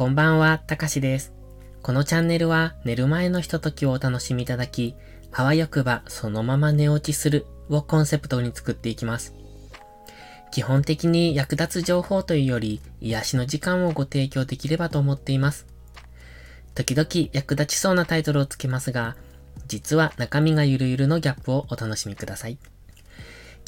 こんばんは、たかしです。このチャンネルは寝る前のひとときをお楽しみいただき、あわよくばそのまま寝落ちするをコンセプトに作っていきます。基本的に役立つ情報というより癒しの時間をご提供できればと思っています。時々役立ちそうなタイトルをつけますが、実は中身がゆるゆるのギャップをお楽しみください。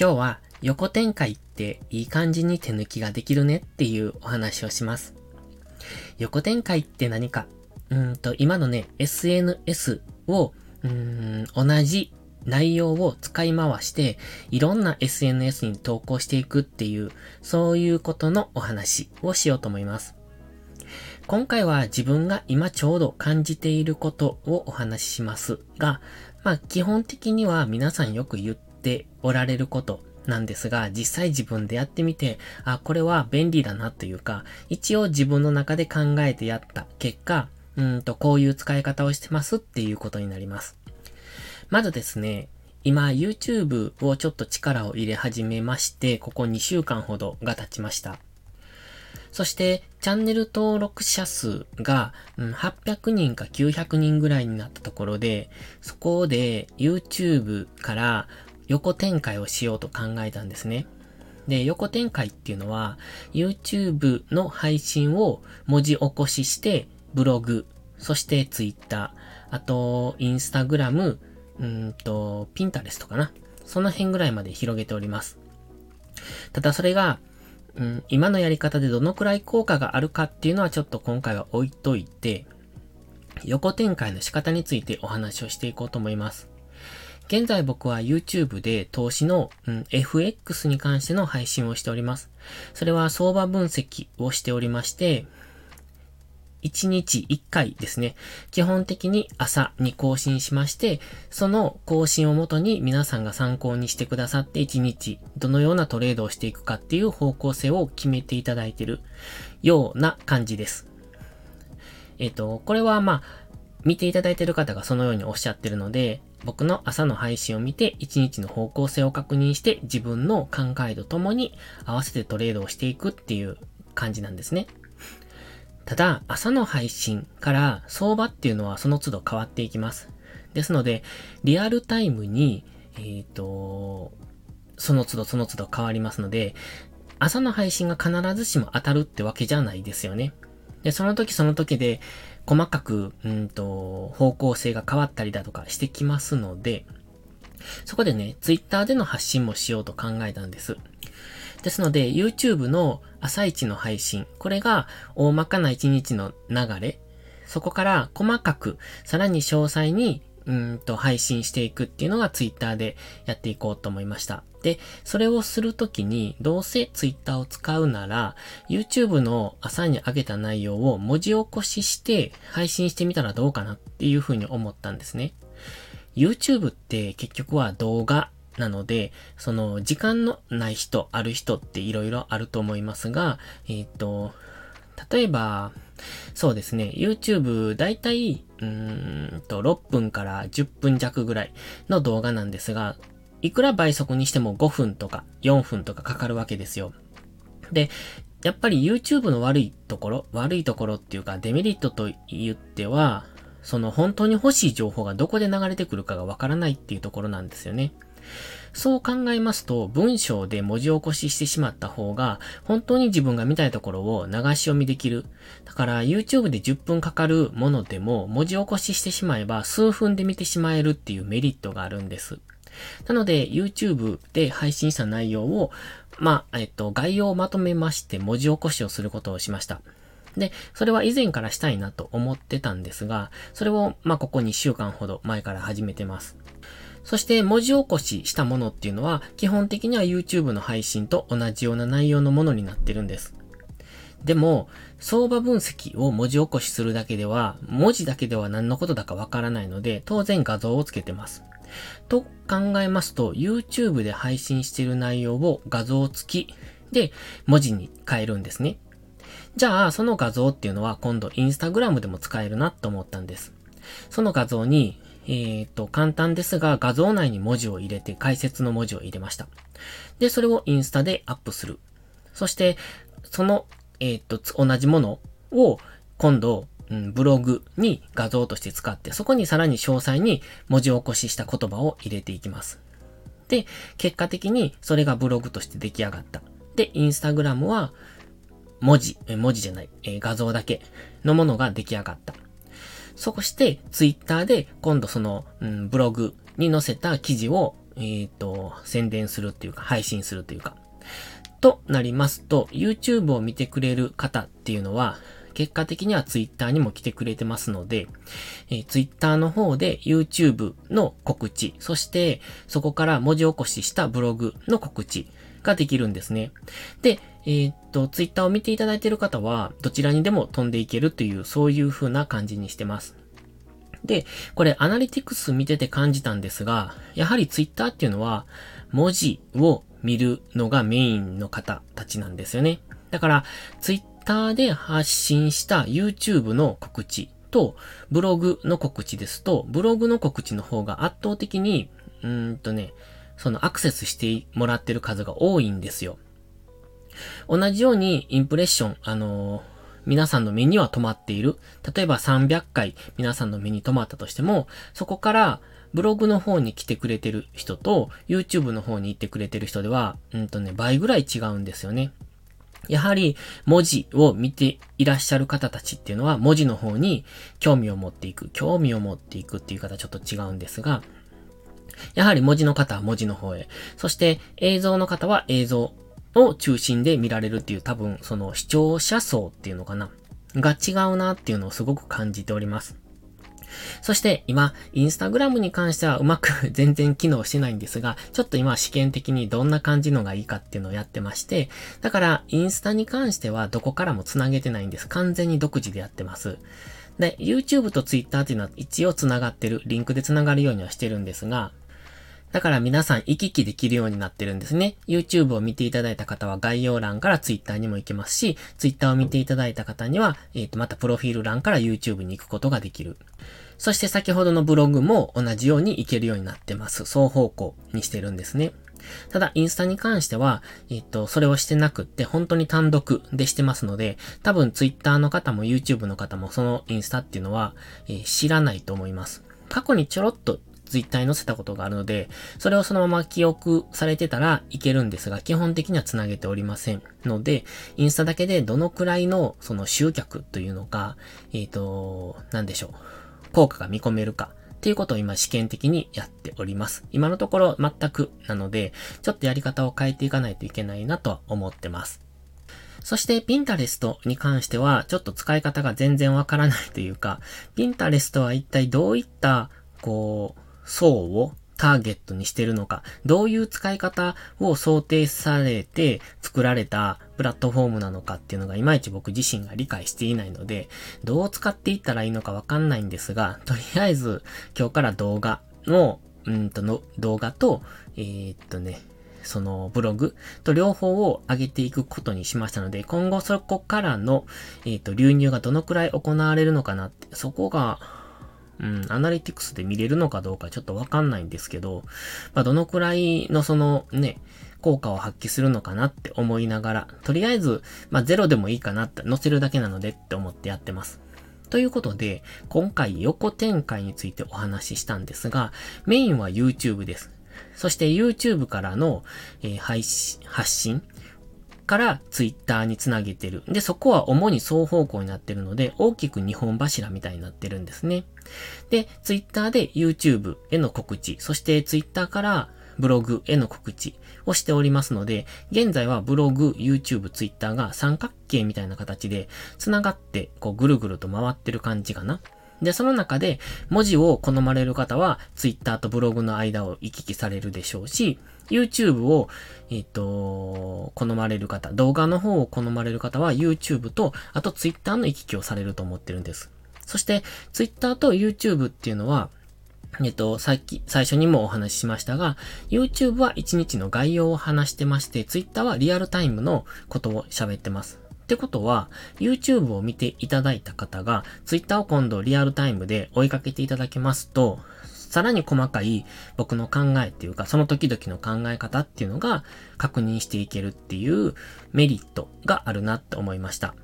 今日は横展開っていい感じに手抜きができるねっていうお話をします。横展開って何か？うんと、今のね、SNS を、うん、同じ内容を使い回して、いろんな SNS に投稿していくっていう、そういうことのお話をしようと思います。今回は自分が今ちょうど感じていることをお話ししますが、まあ基本的には皆さんよく言っておられることなんですが、実際自分でやってみて、あ、これは便利だなというか、一応自分の中で考えてやった結果、うんと、こういう使い方をしてますっていうことになります。まずですね、今 YouTube をちょっと力を入れ始めまして、ここ2週間ほどが経ちました。そして、チャンネル登録者数が、うん、800人か900人ぐらいになったところで、そこで YouTube から横展開をしようと考えたんですね。で、横展開っていうのは、YouTube の配信を文字起こしして、ブログ、そして Twitter、あと、インスタグラム、うんと、ピンタレストかな。その辺ぐらいまで広げております。ただそれが、うん、今のやり方でどのくらい効果があるかっていうのはちょっと今回は置いといて、横展開の仕方についてお話をしていこうと思います。現在僕は YouTube で投資の、うん、FX に関しての配信をしております。それは相場分析をしておりまして、1日1回ですね。基本的に朝に更新しまして、その更新をもとに皆さんが参考にしてくださって1日どのようなトレードをしていくかっていう方向性を決めていただいているような感じです。えっ、ー、と、これはまあ、見ていただいている方がそのようにおっしゃってるので、僕の朝の配信を見て、1日の方向性を確認して、自分の考えとともに合わせてトレードをしていくっていう感じなんですね。ただ、朝の配信から相場っていうのはその都度変わっていきます。ですので、リアルタイムに、えっ、ー、と、その都度その都度変わりますので、朝の配信が必ずしも当たるってわけじゃないですよね。で、その時その時で、細かく、うんと、方向性が変わったりだとかしてきますので、そこでね、ツイッターでの発信もしようと考えたんです。ですので、YouTube の朝一の配信、これが大まかな一日の流れ、そこから細かく、さらに詳細に、うんと配信していくっていうのが Twitter でやっていこうと思いました。で、それをするときに、どうせ Twitter を使うなら、YouTube の朝に上げた内容を文字起こしして配信してみたらどうかなっていうふうに思ったんですね。YouTube って結局は動画なので、その時間のない人、ある人って色々あると思いますが、えっ、ー、と、例えば、そうですね、YouTube だいたい、うーんと、6分から10分弱ぐらいの動画なんですが、いくら倍速にしても5分とか4分とかかかるわけですよ。で、やっぱり YouTube の悪いところ、悪いところっていうかデメリットと言っては、その本当に欲しい情報がどこで流れてくるかがわからないっていうところなんですよね。そう考えますと、文章で文字起こししてしまった方が、本当に自分が見たいところを流し読みできる。だから YouTube で10分かかるものでも、文字起こししてしまえば数分で見てしまえるっていうメリットがあるんです。なので、YouTube で配信した内容を、まあ、えっと、概要をまとめまして文字起こしをすることをしました。で、それは以前からしたいなと思ってたんですが、それを、まあ、ここ2週間ほど前から始めてます。そして文字起こししたものっていうのは基本的には YouTube の配信と同じような内容のものになってるんです。でも、相場分析を文字起こしするだけでは、文字だけでは何のことだかわからないので、当然画像をつけてます。と考えますと、YouTube で配信している内容を画像付きで文字に変えるんですね。じゃあ、その画像っていうのは今度 Instagram でも使えるなと思ったんです。その画像にえっ、と、簡単ですが画像内に文字を入れて解説の文字を入れました。で、それをインスタでアップする。そして、その、えっ、と、同じものを今度、うん、ブログに画像として使って、そこにさらに詳細に文字起こしした言葉を入れていきます。で、結果的にそれがブログとして出来上がった。で、インスタグラムは文字、文字じゃない、え画像だけのものが出来上がった。そして、ツイッターで今度その、うん、ブログに載せた記事を、えっ、ー、と、宣伝するっていうか、配信するというか、となりますと、YouTube を見てくれる方っていうのは、結果的には Twitter にも来てくれてますので、えー、Twitter の方で YouTube の告知、そしてそこから文字起こししたブログの告知ができるんですね。で、えー、っと、Twitter を見ていただいている方は、どちらにでも飛んでいけるという、そういう風な感じにしてます。で、これアナリティクス見てて感じたんですが、やはり Twitter っていうのは、文字を見るのがメインの方たちなんですよね。だから、Twitter で発信した YouTube の告知と、ブログの告知ですと、ブログの告知の方が圧倒的に、うーんとね、そのアクセスしてもらってる数が多いんですよ。同じようにインプレッション、あのー、皆さんの目には止まっている。例えば300回皆さんの目に留まったとしても、そこからブログの方に来てくれてる人と YouTube の方に行ってくれてる人では、うんとね、倍ぐらい違うんですよね。やはり文字を見ていらっしゃる方たちっていうのは文字の方に興味を持っていく、興味を持っていくっていう方はちょっと違うんですが、やはり文字の方は文字の方へ、そして映像の方は映像を中心で見られるっていう多分その視聴者層っていうのかなが違うなっていうのをすごく感じております。そして今、インスタグラムに関してはうまく 全然機能してないんですが、ちょっと今試験的にどんな感じのがいいかっていうのをやってまして、だからインスタに関してはどこからも繋げてないんです。完全に独自でやってます。で、YouTube と Twitter っていうのは一応繋がってる、リンクで繋がるようにはしてるんですが、だから皆さん行き来できるようになってるんですね。YouTube を見ていただいた方は概要欄から Twitter にも行けますし、Twitter を見ていただいた方には、えっ、ー、と、またプロフィール欄から YouTube に行くことができる。そして先ほどのブログも同じように行けるようになってます。双方向にしてるんですね。ただ、インスタに関しては、えっ、と、それをしてなくって、本当に単独でしてますので、多分 Twitter の方も YouTube の方もそのインスタっていうのは、えー、知らないと思います。過去にちょろっとツイッターに載せたことがあるので、それをそのまま記憶されてたらいけるんですが、基本的には繋げておりません。ので、インスタだけでどのくらいのその集客というのか、えっ、ー、と、なんでしょう。効果が見込めるか。っていうことを今試験的にやっております。今のところ全くなので、ちょっとやり方を変えていかないといけないなとは思ってます。そして、ピンタレストに関しては、ちょっと使い方が全然わからないというか、ピンタレストは一体どういった、こう、層をターゲットにしてるのか、どういう使い方を想定されて作られたプラットフォームなのかっていうのがいまいち僕自身が理解していないので、どう使っていったらいいのかわかんないんですが、とりあえず今日から動画の、うんとの動画と、えー、っとね、そのブログと両方を上げていくことにしましたので、今後そこからの、えー、っと流入がどのくらい行われるのかなって、そこがうん、アナリティクスで見れるのかどうかちょっとわかんないんですけど、まあ、どのくらいのそのね、効果を発揮するのかなって思いながら、とりあえず、まあ、ゼロでもいいかなって、載せるだけなのでって思ってやってます。ということで、今回横展開についてお話ししたんですが、メインは YouTube です。そして YouTube からの、えー、配信、発信からツイッターにつなげてる。で、そこは主に双方向になってるので、大きく2本柱みたいになってるんですね。で、ツイッターで YouTube への告知、そしてツイッターからブログへの告知をしておりますので、現在はブログ、YouTube、Twitter が三角形みたいな形で繋がって、こうぐるぐると回ってる感じかな。で、その中で文字を好まれる方は Twitter とブログの間を行き来されるでしょうし、YouTube を、えっ、と、好まれる方、動画の方を好まれる方は YouTube と、あと Twitter の行き来をされると思ってるんです。そして、Twitter と YouTube っていうのは、えっと、さっき、最初にもお話ししましたが、YouTube は1日の概要を話してまして、Twitter はリアルタイムのことを喋ってます。ってことは、YouTube を見ていただいた方が、Twitter を今度リアルタイムで追いかけていただけますと、さらに細かい僕の考えっていうか、その時々の考え方っていうのが確認していけるっていうメリットがあるなって思いました。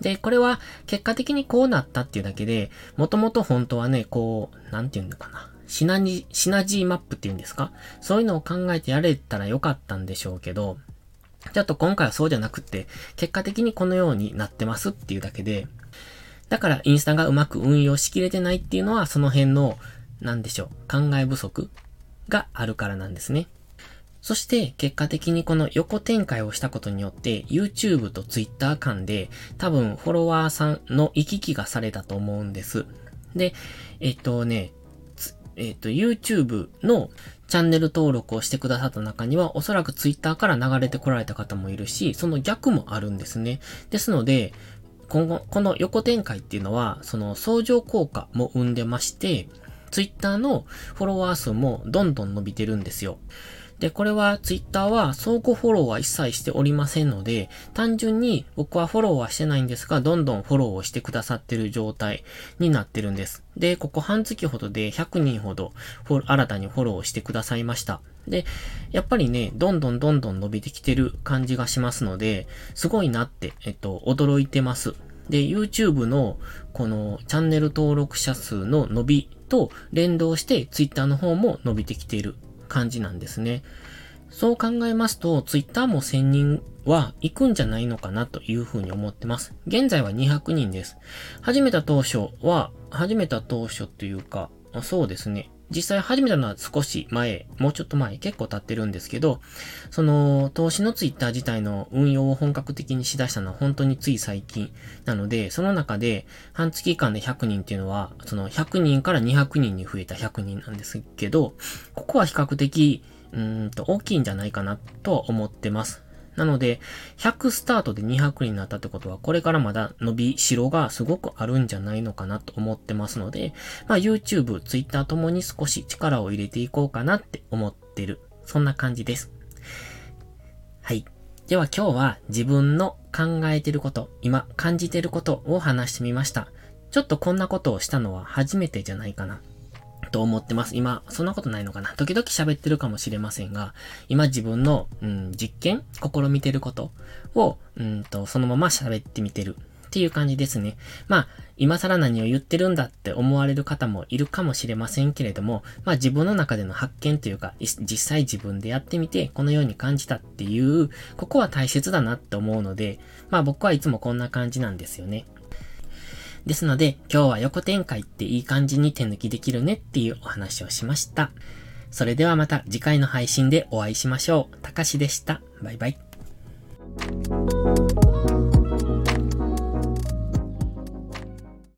で、これは結果的にこうなったっていうだけで、もともと本当はね、こう、なんていうのかな。シナジ、シナジーマップっていうんですか？そういうのを考えてやれたらよかったんでしょうけど、ちょっと今回はそうじゃなくって、結果的にこのようになってますっていうだけで、だからインスタがうまく運用しきれてないっていうのは、その辺の、なんでしょう、考え不足があるからなんですね。そして結果的にこの横展開をしたことによって YouTube と Twitter 間で多分フォロワーさんの行き来がされたと思うんです。で、えっとね、えっと YouTube のチャンネル登録をしてくださった中にはおそらくツイッターから流れてこられた方もいるし、その逆もあるんですね。ですので、今後、この横展開っていうのは、その相乗効果も生んでまして、ツイッターのフォロワー数もどんどん伸びてるんですよ。で、これは Twitter は相互フォローは一切しておりませんので、単純に僕はフォローはしてないんですが、どんどんフォローをしてくださってる状態になってるんです。で、ここ半月ほどで100人ほど新たにフォローしてくださいました。で、やっぱりね、どんどんどんどん伸びてきてる感じがしますので、すごいなって、えっと、驚いてます。で、YouTube のこのチャンネル登録者数の伸びと連動して Twitter の方も伸びてきている感じなんですね。そう考えますと、ツイッターも1000人は行くんじゃないのかなというふうに思ってます。現在は200人です。始めた当初は、始めた当初というか、そうですね。実際始めたのは少し前、もうちょっと前、結構経ってるんですけど、その、投資のツイッター自体の運用を本格的にしだしたのは本当につい最近なので、その中で、半月間で100人っていうのは、その100人から200人に増えた100人なんですけど、ここは比較的、うんと大きいんじゃないかなと思ってます。なので、100スタートで200になったってことは、これからまだ伸びしろがすごくあるんじゃないのかなと思ってますので、まあ YouTube、Twitter ともに少し力を入れていこうかなって思ってる。そんな感じです。はい。では今日は自分の考えてること、今感じてることを話してみました。ちょっとこんなことをしたのは初めてじゃないかな。と思ってます。今、そんなことないのかな？時々喋ってるかもしれませんが、今自分の、うん、実験試みてることを、うんと、そのまま喋ってみてる。っていう感じですね。まあ、今更何を言ってるんだって思われる方もいるかもしれませんけれども、まあ自分の中での発見というか、実際自分でやってみて、このように感じたっていう、ここは大切だなって思うので、まあ僕はいつもこんな感じなんですよね。ですので、今日は横展開っていい感じに手抜きできるねっていうお話をしました。それではまた次回の配信でお会いしましょう。たかしでした。バイバイ。